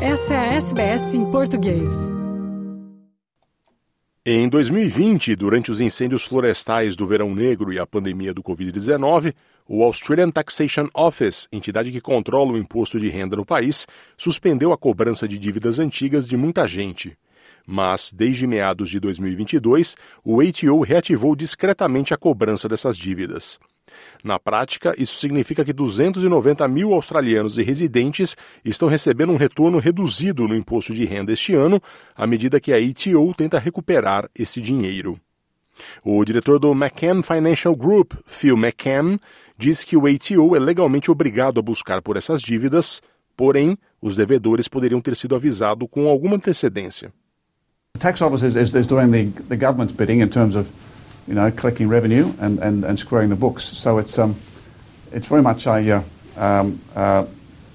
Essa é a SBS em português. Em 2020, durante os incêndios florestais do Verão Negro e a pandemia do Covid-19, o Australian Taxation Office, entidade que controla o imposto de renda no país, suspendeu a cobrança de dívidas antigas de muita gente. Mas, desde meados de 2022, o ATO reativou discretamente a cobrança dessas dívidas. Na prática, isso significa que 290 mil australianos e residentes estão recebendo um retorno reduzido no imposto de renda este ano, à medida que a ATO tenta recuperar esse dinheiro. O diretor do McCann Financial Group, Phil McCann, diz que o ATO é legalmente obrigado a buscar por essas dívidas, porém, os devedores poderiam ter sido avisados com alguma antecedência. The tax office is, is doing the, the government's bidding in terms of, you know, collecting revenue and, and, and squaring the books. So it's, um, it's very much a, uh, um, uh,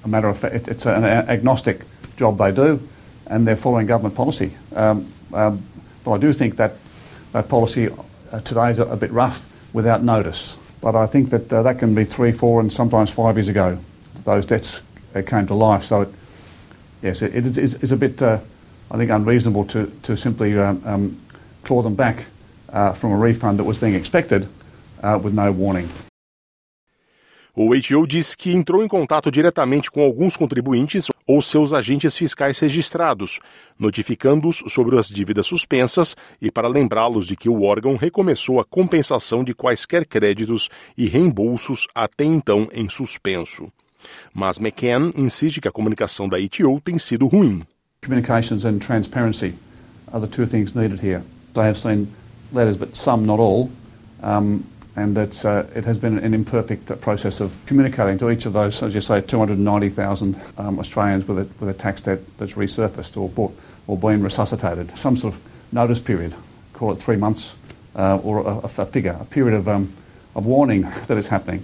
a matter of it, it's an agnostic job they do, and they're following government policy. Um, um, but I do think that that policy uh, today is a, a, bit rough without notice. But I think that uh, that can be three, four, and sometimes five years ago those debts uh, came to life. So, it, yes, it, it is, is a bit uh, I think, unreasonable to, to simply um, claw them back uh, from a refund that was being expected uh, with no warning. O HO disse que entrou em contato diretamente com alguns contribuintes ou seus agentes fiscais registrados, notificando-os sobre as dívidas suspensas e para lembrá-los de que o órgão recomeçou a compensação de quaisquer créditos e reembolsos até então em suspenso. Mas McCann insiste que a comunicação da ITO tem sido ruim. Communications and transparency are the two things needed here. I have seen letters, but some, not all, um, and it's, uh, it has been an imperfect process of communicating to each of those, as you say, 290,000 um, Australians with a, with a tax debt that's resurfaced or, bought, or been resuscitated. Some sort of notice period, call it three months, uh, or a, a, figure, a period of, um, of warning that it's happening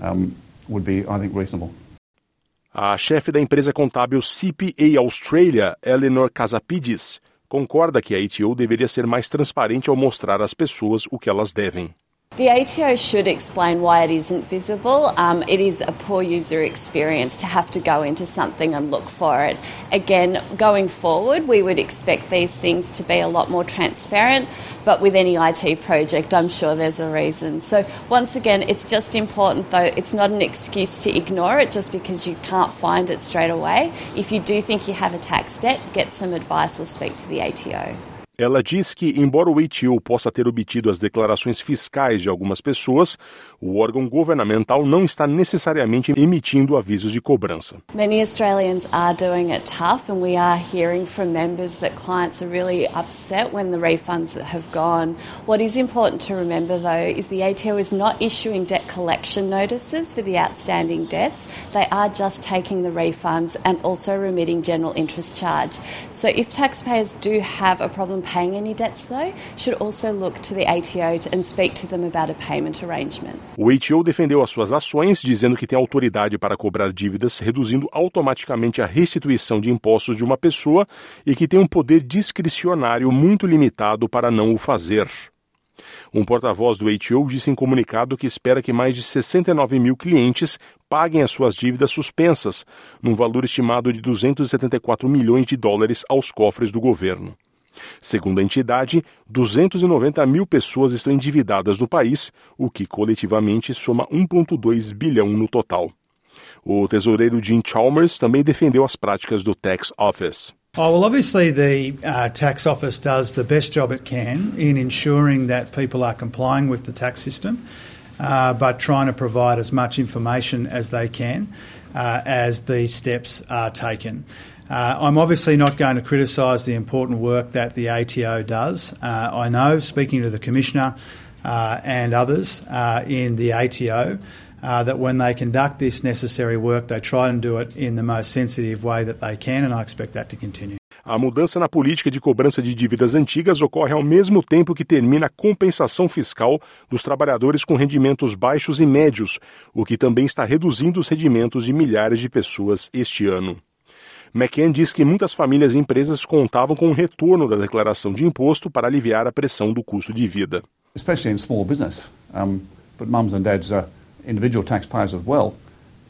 um, would be, I think, reasonable. A chefe da empresa contábil CPA Australia, Eleanor Casapidis, concorda que a ATO deveria ser mais transparente ao mostrar às pessoas o que elas devem. The ATO should explain why it isn't visible. Um, it is a poor user experience to have to go into something and look for it. Again, going forward, we would expect these things to be a lot more transparent, but with any IT project, I'm sure there's a reason. So, once again, it's just important though, it's not an excuse to ignore it just because you can't find it straight away. If you do think you have a tax debt, get some advice or speak to the ATO. Ela diz que, embora o ATO possa ter obtido as declarações fiscais de algumas pessoas, o órgão governamental não está necessariamente emitindo avisos de cobrança. Many Australians are doing it tough and we are hearing from members that clients are really upset when the refunds have gone. What is important to remember though is the ATO is not issuing debt collection notices for the outstanding debts. They are just taking the refunds and also remitting general interest charge. So if taxpayers do have a problem paying any debts, though, should also look to the ATO and speak to them about a payment arrangement. O ATO defendeu as suas ações, dizendo que tem autoridade para cobrar dívidas, reduzindo automaticamente a restituição de impostos de uma pessoa e que tem um poder discricionário muito limitado para não o fazer. Um porta-voz do ATO disse em comunicado que espera que mais de 69 mil clientes paguem as suas dívidas suspensas, num valor estimado de 274 milhões de dólares aos cofres do governo. Segundo a entidade, 290 mil pessoas estão endividadas no país, o que coletivamente soma 1,2 bilhão no total. O tesoureiro Jim Chalmers também defendeu as práticas do Tax Office. Oh, well, obviously, the uh, tax office does the best job it can in ensuring that people are complying with the tax system, uh, but trying to provide as much information as they can uh, as these steps are taken. Uh, I'm obviously not going to criticise the important work that the ATO does. Uh, I know, speaking to the Commissioner uh, and others uh, in the ATO, uh, that when they conduct this necessary work, they try and do it in the most sensitive way that they can, and I expect that to continue. A mudança na política de cobrança de dívidas antigas ocorre ao mesmo tempo que termina a compensação fiscal dos trabalhadores com rendimentos baixos e médios, o que também está reduzindo os rendimentos de milhares de pessoas este ano. McCann diz que muitas famílias e empresas contavam com o retorno da declaração de imposto para aliviar a pressão do custo de vida. Especially in small business, um, but mums and dads are individual taxpayers as well.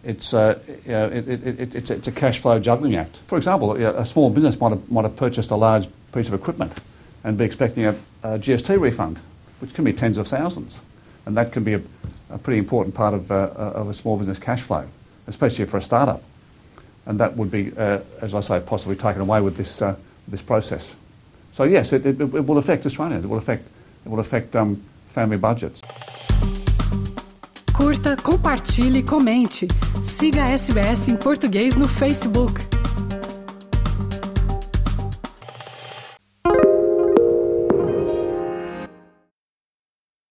it's, uh, it, it, it, it's, it's, a cash flow juggling act. For example, a small business might have, might have purchased a large piece of equipment and be expecting a, a GST refund, which can be tens of thousands. And that can be a, a pretty important part of, uh, of a small business cash flow, especially for a startup. And that would be, uh, as I say, possibly taken away with this, uh, this process. So yes, it, it, it, will affect Australians. It will affect, it will affect um, family budgets. Curta, compartilhe, comente. Siga SBS em português no Facebook.